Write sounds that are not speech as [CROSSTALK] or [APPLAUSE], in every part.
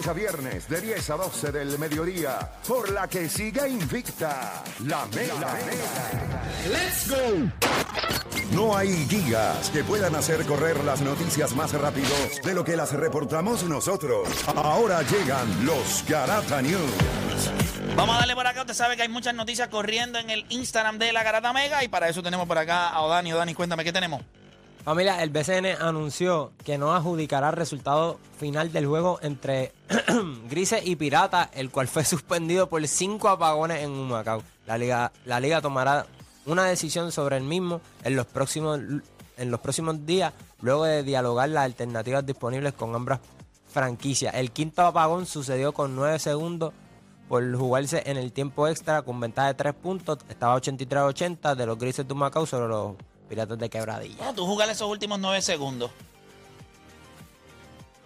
lunes a viernes de 10 a 12 del mediodía, por la que siga invicta la Mega. ¡Let's go! No hay guías que puedan hacer correr las noticias más rápido de lo que las reportamos nosotros. Ahora llegan los Garata News. Vamos a darle por acá. Usted sabe que hay muchas noticias corriendo en el Instagram de la Garata Mega y para eso tenemos por acá a Odani. Odani, cuéntame, ¿qué tenemos? Familia, el BCN anunció que no adjudicará el resultado final del juego entre [CLEARS THROAT] Grises y Pirata, el cual fue [LAUGHS] suspendido por cinco apagones en Humacao. La liga, la liga tomará una decisión sobre el mismo en los próximos días, luego de dialogar las alternativas disponibles con ambas franquicias. El quinto apagón sucedió con nueve segundos por jugarse en el tiempo extra con ventaja de tres puntos. Estaba 83-80 de los Grises de Humacao sobre los Piratas de Quebradilla. Bueno, tú jugar esos últimos nueve segundos.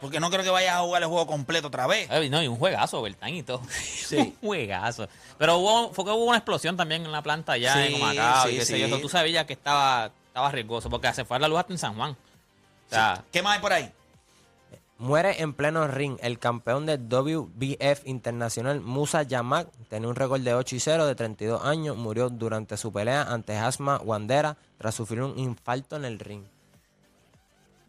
Porque no creo que vayas a jugar el juego completo otra vez. No, y un juegazo, overtime y todo. [LAUGHS] Sí. un juegazo. Pero hubo, fue que hubo una explosión también en la planta allá Sí, en Humacao sí, y qué sé sí. yo. Eso Tú sabías que estaba, estaba riesgoso porque se fue a la luz hasta en San Juan. O sea, ¿Qué más hay por ahí? Muere en pleno ring el campeón de WBF internacional Musa Yamak. Tenía un récord de 8 y 0 de 32 años. Murió durante su pelea ante Hasma Wandera tras sufrir un infarto en el ring.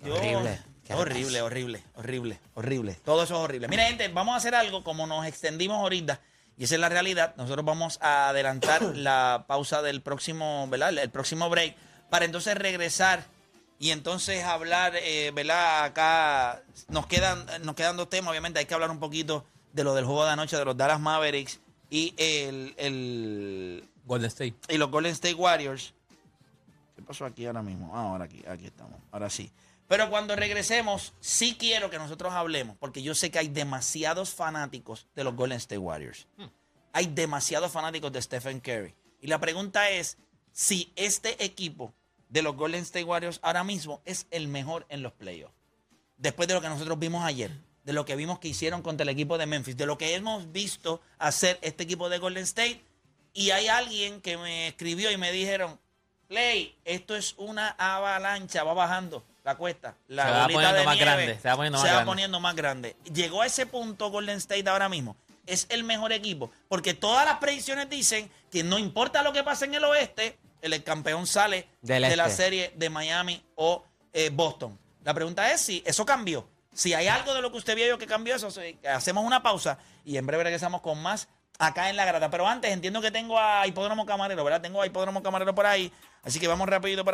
Dios, Horrible. Horrible, horrible, horrible, horrible. Todo eso es horrible. Mira, gente, vamos a hacer algo como nos extendimos ahorita. Y esa es la realidad. Nosotros vamos a adelantar la pausa del próximo, ¿verdad? El próximo break. Para entonces regresar y entonces hablar, eh, ¿verdad? Acá nos quedan, nos quedan dos temas. Obviamente hay que hablar un poquito de lo del juego de anoche de los Dallas Mavericks y el, el Golden State. y los Golden State Warriors. ¿Qué pasó aquí ahora mismo? Ah, ahora aquí, aquí estamos. Ahora sí. Pero cuando regresemos, sí quiero que nosotros hablemos, porque yo sé que hay demasiados fanáticos de los Golden State Warriors. Hay demasiados fanáticos de Stephen Curry. Y la pregunta es si este equipo de los Golden State Warriors ahora mismo es el mejor en los playoffs. Después de lo que nosotros vimos ayer, de lo que vimos que hicieron contra el equipo de Memphis, de lo que hemos visto hacer este equipo de Golden State. Y hay alguien que me escribió y me dijeron, Play, esto es una avalancha, va bajando la cuesta. La Se va poniendo de más nieve grande, se va poniendo más va grande. poniendo más grande. Llegó a ese punto Golden State ahora mismo. Es el mejor equipo. Porque todas las predicciones dicen que no importa lo que pase en el oeste, el campeón sale Del de la este. serie de Miami o eh, Boston. La pregunta es si eso cambió. Si hay algo de lo que usted vio que cambió eso, hacemos una pausa y en breve regresamos con más acá en La Grata. Pero antes entiendo que tengo a Hipódromo Camarero, ¿verdad? Tengo a Hipódromo Camarero por ahí. Así que vamos rapidito para